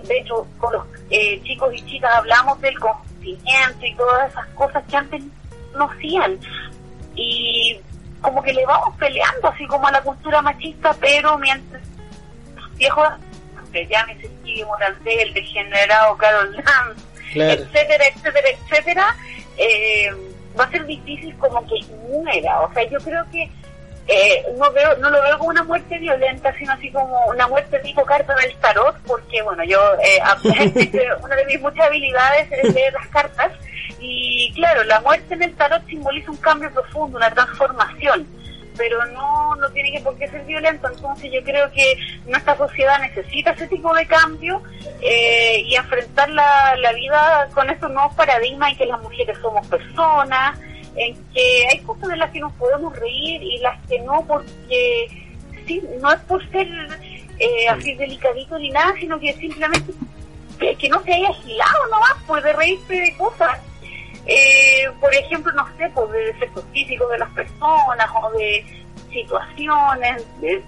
de hecho, con los eh, chicos y chicas hablamos del consentimiento y todas esas cosas que antes no hacían. Y como que le vamos peleando así como a la cultura machista, pero mientras los viejos, que ya me sentí el degenerado Carol Dance, etcétera, etcétera, etcétera, eh, va a ser difícil como que muera. O sea, yo creo que eh, no veo no lo veo como una muerte violenta, sino así como una muerte tipo carta del tarot, porque bueno, yo, eh, una de mis muchas habilidades es leer las cartas, y claro, la muerte en el tarot simboliza un cambio profundo, una transformación pero no, no tiene que por qué ser violento. Entonces yo creo que nuestra sociedad necesita ese tipo de cambio eh, y enfrentar la, la vida con estos nuevos paradigmas en que las mujeres somos personas, en que hay cosas de las que nos podemos reír y las que no, porque sí, no es por ser eh, así delicadito ni nada, sino que simplemente que, no se haya agilado nomás, pues de reírse de cosas. Eh, por ejemplo, no sé, pues de efectos físicos de las personas o de situaciones, de,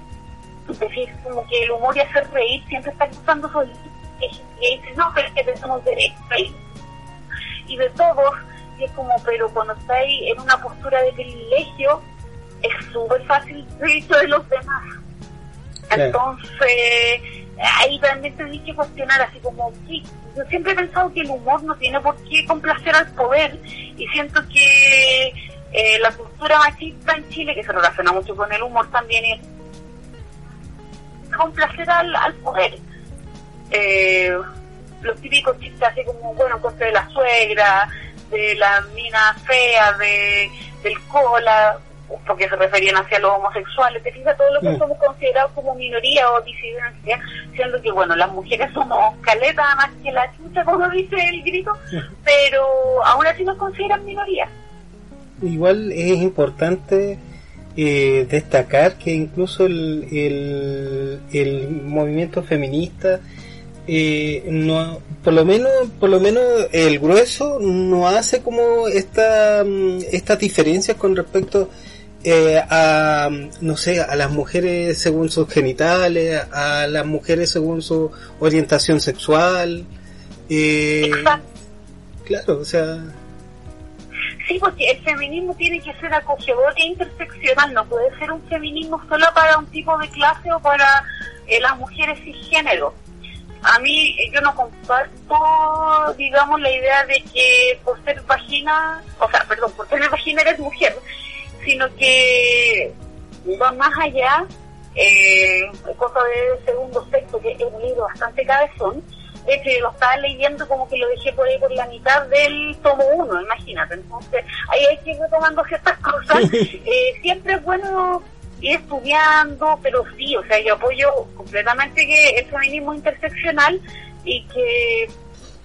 decir como que el humor y hacer reír siempre está usando eso y dices, no, pero es que tenemos derecho y de todos, y es como, pero cuando estáis en una postura de privilegio, es súper fácil reírse de los demás. Entonces, ahí también tenéis que cuestionar, así como, sí, yo siempre he pensado que el humor no tiene por qué complacer al poder y siento que eh, la cultura machista en Chile, que se relaciona mucho con el humor también, es complacer al, al poder. Eh, los típicos chistes así como, bueno, cosas de la suegra, de la mina fea, de, del cola, porque se referían hacia los homosexuales, te fijas, todo lo que somos considerados como minoría o disidencia, siendo que, bueno, las mujeres somos caleta más que la chucha, como dice el grito, pero aún así nos consideran minoría. Igual es importante eh, destacar que incluso el, el, el movimiento feminista eh, no por lo menos por lo menos el grueso no hace como esta mm, estas diferencias con respecto eh, a no sé a las mujeres según sus genitales a las mujeres según su orientación sexual eh, Exacto. claro o sea Sí, porque el feminismo tiene que ser acogedor e interseccional, no puede ser un feminismo solo para un tipo de clase o para eh, las mujeres cisgénero. A mí, yo no comparto, digamos, la idea de que por ser vagina, o sea, perdón, por tener vagina eres mujer, sino que va más allá, eh, cosa de segundo sexo, que es un libro bastante cabezón, de hecho yo lo estaba leyendo como que lo dejé por ahí por la mitad del tomo uno, imagínate, entonces ahí hay que ir retomando ciertas cosas, Eh, siempre es bueno estudiando, pero sí, o sea, yo apoyo completamente que el feminismo interseccional y que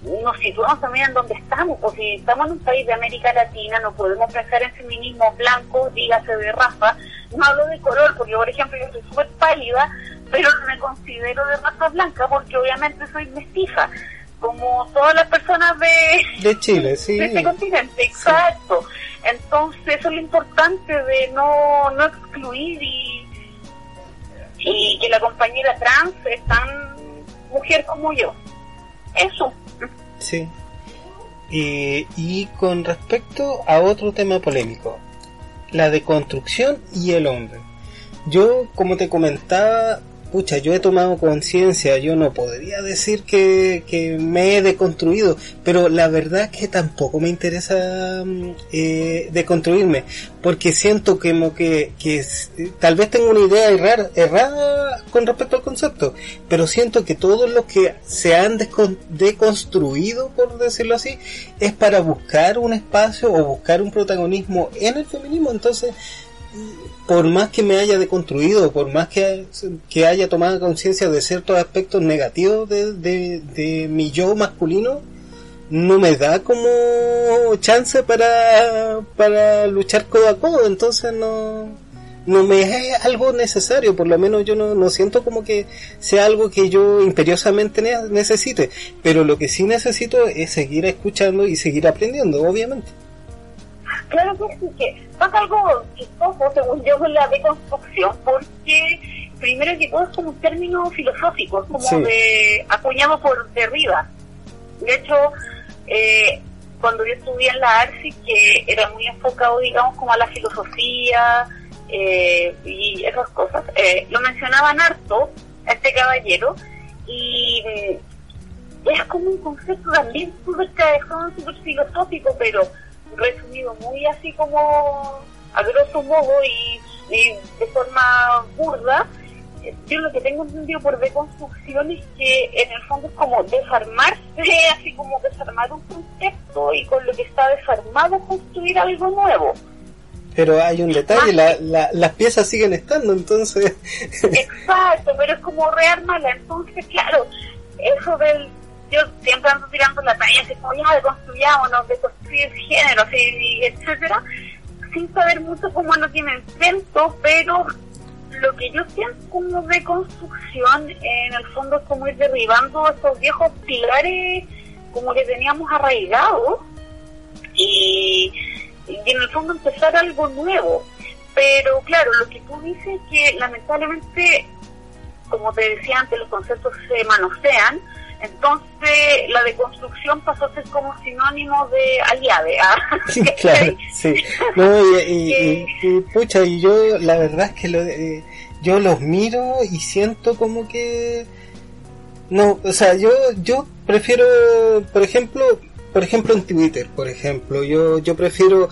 nos situamos también en donde estamos, porque si estamos en un país de América Latina, no podemos pensar en feminismo blanco, dígase de raza, no hablo de color, porque por ejemplo yo soy súper pálida, pero no me considero de raza blanca porque obviamente soy mestiza, como todas las personas de, de Chile sí de este continente, exacto. Entonces eso es lo importante de no, no excluir y, y que la compañera trans es tan mujer como yo. Eso. Sí. Eh, y con respecto a otro tema polémico, la deconstrucción y el hombre. Yo, como te comentaba, pucha, yo he tomado conciencia, yo no podría decir que, que me he deconstruido, pero la verdad es que tampoco me interesa mm, eh, deconstruirme, porque siento que, como que, que tal vez tengo una idea errar- errada con respecto al concepto, pero siento que todos los que se han deconstruido, por decirlo así, es para buscar un espacio o buscar un protagonismo en el feminismo, entonces por más que me haya deconstruido, por más que, que haya tomado conciencia de ciertos aspectos negativos de, de, mi yo masculino, no me da como chance para, para luchar codo a codo, entonces no, no me es algo necesario, por lo menos yo no, no siento como que sea algo que yo imperiosamente ne- necesite, pero lo que sí necesito es seguir escuchando y seguir aprendiendo, obviamente. Claro que sí, que pasa algo chistoso, según yo, con la deconstrucción, porque primero que todo es como un término filosófico, es como Sí. de acuñado por Derrida. De hecho, eh, cuando yo estudié en la ARSI, que era muy enfocado, digamos, como a la filosofía eh, y esas cosas, eh, lo mencionaban harto, a este caballero, y mm, es como un concepto también súper cabezón, súper filosófico, pero resumido muy así como a grosso modo y, y de forma burda, yo lo que tengo entendido por deconstrucción es que en el fondo es como desarmarse, así como desarmar un concepto y con lo que está desarmado construir algo nuevo. Pero hay un detalle, la, la- las piezas siguen estando, entonces... Exacto, pero es como rearmarla. Entonces, claro, eso del. Yo siempre ando tirando la talla, así como ya deconstruyámonos, deconstruir género, así, etcétera, sin saber mucho cómo lo que me enfrento, pero lo que yo siento como deconstrucción, en el fondo es como ir derribando esos viejos pilares como que teníamos arraigados y, y en el fondo empezar algo nuevo. Pero claro, lo que tú dices es que lamentablemente, como te decía antes, los conceptos se manosean, entonces la deconstrucción pasó a ser como sinónimo de aliade. ¿ah? claro, sí. No, y, y- y- y, pucha, y yo la verdad es que lo, eh, yo los miro y siento como que no, o sea, yo yo prefiero, por ejemplo, por ejemplo en Twitter, por ejemplo, yo yo prefiero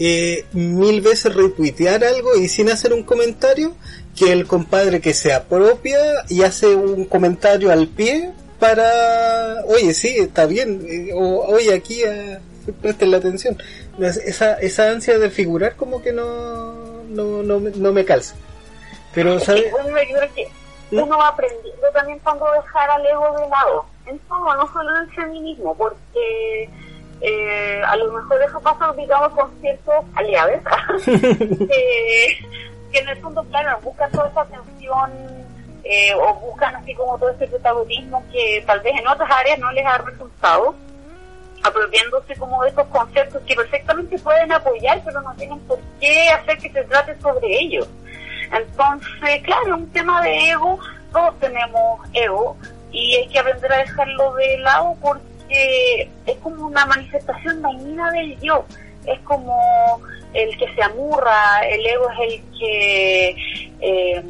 eh, mil veces retuitear algo y sin hacer un comentario que el compadre que se apropia y hace un comentario al pie para, oye, sí, está bien, eh, o oye, aquí eh, presten la atención. Esa, esa ansia de figurar como que no, no, no, no me calza. Pero, ¿sabes? Que uno va aprendiendo también cuando dejar al ego de lado. En todo, no solo en el feminismo, porque eh, a lo mejor eso pasa, digamos, con ciertos aliados, que, que en el fondo, claro, buscan toda esa atención eh, o buscan así como todo ese protagonismo que tal vez en otras áreas no les ha resultado, apropiándose como de esos conceptos que perfectamente pueden apoyar, pero no tienen por qué hacer que se trate sobre ellos. Entonces, claro, un tema de ego, todos tenemos ego y hay que aprender a dejarlo de lado porque es como una manifestación dañina del yo. Es como el que se amurra, el ego es el que, eh,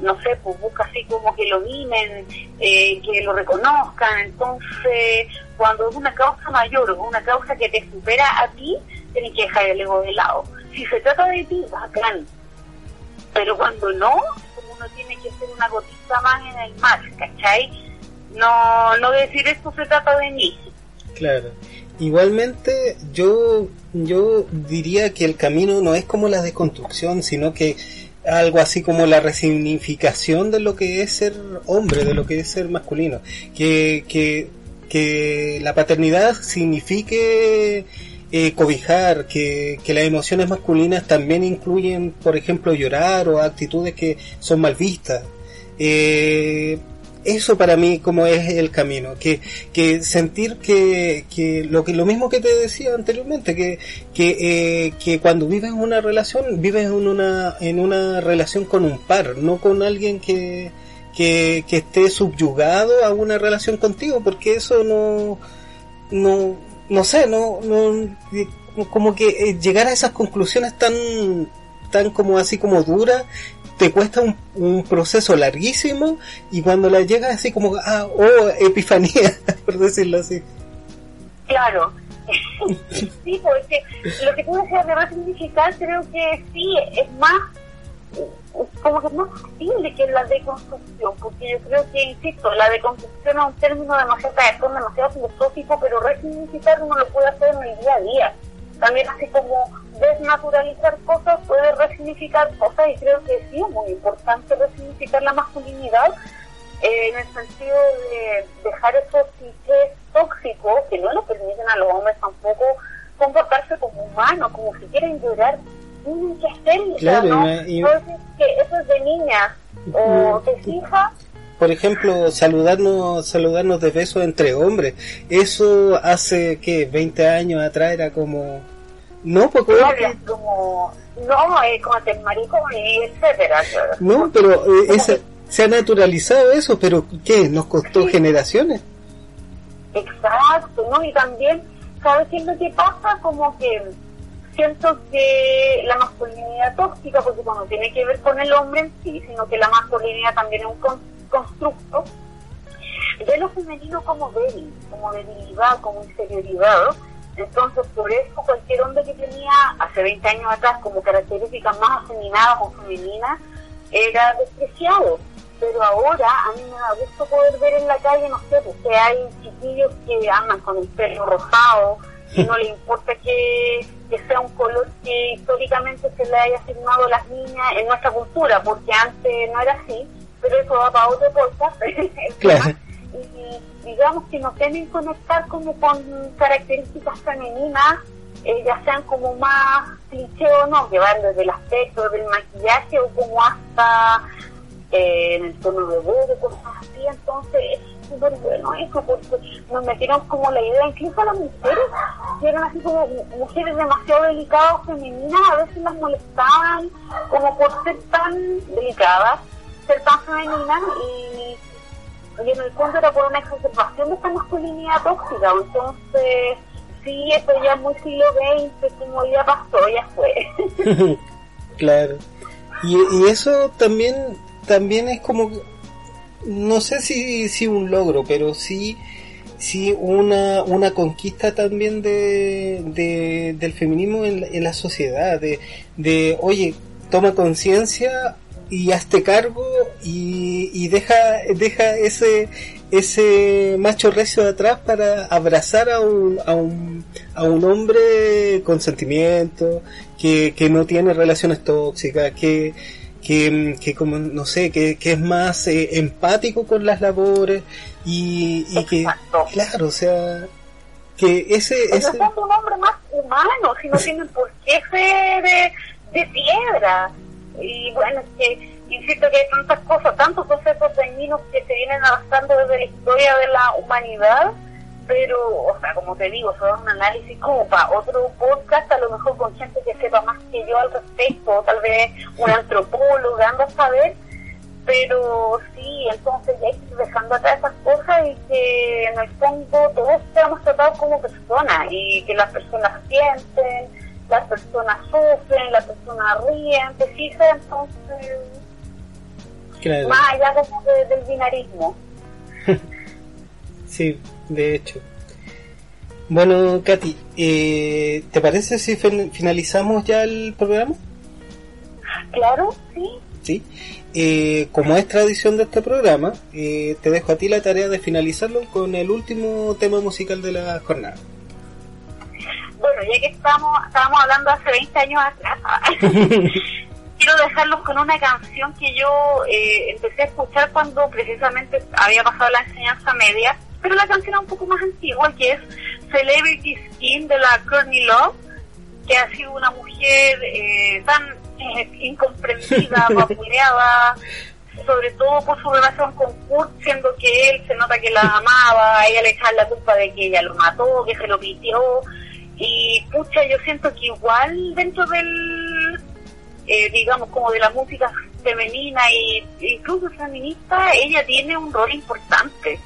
no sé, pues busca así como que lo mimen, eh, que lo reconozcan. Entonces, cuando es una causa mayor o una causa que te supera a ti, tienes que dejar el ego de lado. Si se trata de ti, bacán pero cuando no, como uno tiene que ser una gotita más en el mar, ¿cachai? No, no decir esto se trata de mí. Claro. Igualmente, yo, yo diría que el camino no es como la desconstrucción, sino que algo así como la resignificación de lo que es ser hombre, de lo que es ser masculino. Que, que, que la paternidad signifique eh, cobijar, que, que las emociones masculinas también incluyen, por ejemplo, llorar o actitudes que son mal vistas. Eh, eso para mí como es el camino, que, que sentir que, que lo que lo mismo que te decía anteriormente, que, que, eh, que cuando vives una relación, vives en una, en una relación con un par, no con alguien que, que, que esté subyugado a una relación contigo, porque eso no, no, no sé, no, no, como que eh, llegar a esas conclusiones tan, tan como así como duras, te cuesta un, proceso larguísimo y cuando la llegas así como, ah, oh, epifanía, por decirlo así. Claro. sí, porque lo que tú decías de resignificar creo que sí, es más como que es más factible que la deconstrucción, porque yo creo que, insisto, la deconstrucción es un término demasiado caetón, demasiado filosófico, pero resignificar uno lo puede hacer en el día a día. También así como desnaturalizar cosas puede resignificar cosas y creo que sí es muy importante resignificar la masculinidad eh, en el sentido de dejar esos clichés tóxicos que no le permiten a los hombres tampoco comportarse como humanos, como si quieren llorar tienen que hacerlo. Claro, ¿no? que eso es de niña o de hija. Por ejemplo, saludarnos, saludarnos de beso entre hombres. Eso hace que 20 años atrás era como no, porque no, como no, es como el marico y etcétera. No, pero eh, se ha naturalizado eso, pero ¿qué? Nos costó generaciones. Exacto, ¿no? Y también, ¿sabes qué es lo que pasa? Como que siento que la masculinidad tóxica, porque cuando tiene que ver con el hombre en sí, sino que la masculinidad también es un constructo, ve lo femenino como débil, como debilidad, como inferioridad. Entonces, por eso cualquier hombre que tenía hace 20 años atrás como características más afeminadas o femeninas era despreciado. Pero ahora a mí me da gusto poder ver en la calle, no sé, porque hay chiquillos que andan con el pelo rosado, y no le importa que, sea un color que históricamente se le haya asignado a las niñas en nuestra cultura, porque antes no era así, pero eso va para otro podcast. y digamos que nos deben conectar como con características femeninas, eh, ya sean como más cliché o no, que van desde el aspecto del maquillaje o como hasta eh, en el tono de voz, cosas así, entonces súper bueno eso, porque nos metieron como la idea, incluso a las mujeres, que eran así como mujeres demasiado delicadas, femeninas, a veces las molestaban como por ser tan delicadas, ser tan femeninas y, y en el fondo era por una exacerbación de esta masculinidad tóxica, entonces sí, esto ya es muy siglo XX, como ya pasó, ya fue. claro. Y, y eso también también es como no sé si, si un logro, pero sí, sí una, una conquista también de, de del feminismo en, en, la sociedad, de, de oye, toma conciencia y hazte cargo y, y deja, deja ese, ese macho recio de atrás para abrazar a un, a un, a un hombre con sentimiento, que, que no tiene relaciones tóxicas, que, que, que como, no sé, que, que es más eh, empático con las labores y, y que, claro, o sea, que ese... ese... es un hombre más humano, si no tiene por qué ser de, de piedra. Y bueno, es que insisto que hay tantas cosas, tantos procesos dañinos que se vienen avanzando desde la historia de la humanidad, pero, o sea, como te digo, son un análisis como para otro podcast, a lo mejor con gente que sepa más que yo al respecto, tal vez un antropólogo, anda a saber, pero sí, entonces ya hay que ir dejando atrás esas cosas y que en el fondo todos seamos tratados como personas y que las personas sienten, las personas sufren, las personas ríen, te fijas, entonces más allá como del binarismo. sí, de hecho. Bueno, Katy, eh, ¿te parece si finalizamos ya el programa? Claro, sí. Sí. Eh, como es tradición de este programa, eh, te dejo a ti la tarea de finalizarlo con el último tema musical de la jornada. Bueno, ya que estamos, estábamos hablando hace 20 años atrás, quiero dejarlos con una canción que yo eh, empecé a escuchar cuando precisamente había pasado la enseñanza media, pero la canción es un poco más antigua, que es Celebrity Skin de la Courtney Love, que ha sido una mujer eh, tan eh, incomprendida, vapuleada, sobre todo por su relación con Kurt, siendo que él se nota que la amaba, ella le echaba la culpa de que ella lo mató, que se lo pitió, y pucha, yo siento que igual dentro del eh, digamos, como de la música femenina e incluso feminista, ella tiene un rol importante.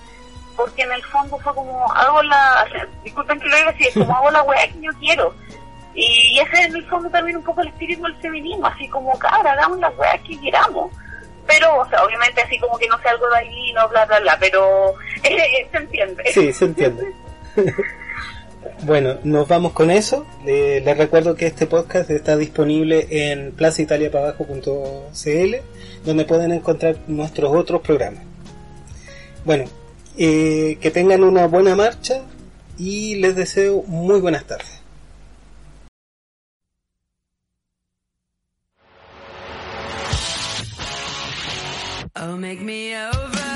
Porque en el fondo fue como, hago la, disculpen que lo diga así, es como hago la weá que yo quiero. Y ese es en el fondo también un poco el espíritu del feminismo, así como, cara, hagamos las weas que queramos. Pero, o sea, obviamente así como que no sea algo de ahí, no, bla, bla, bla, pero eh, se entiende. Sí, se entiende. Bueno, nos vamos con eso. les recuerdo que este podcast está disponible en plazaitaliapabajo.cl, donde pueden encontrar nuestros otros programas. Bueno, eh, que tengan una buena marcha y les deseo muy buenas tardes. Oh.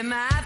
am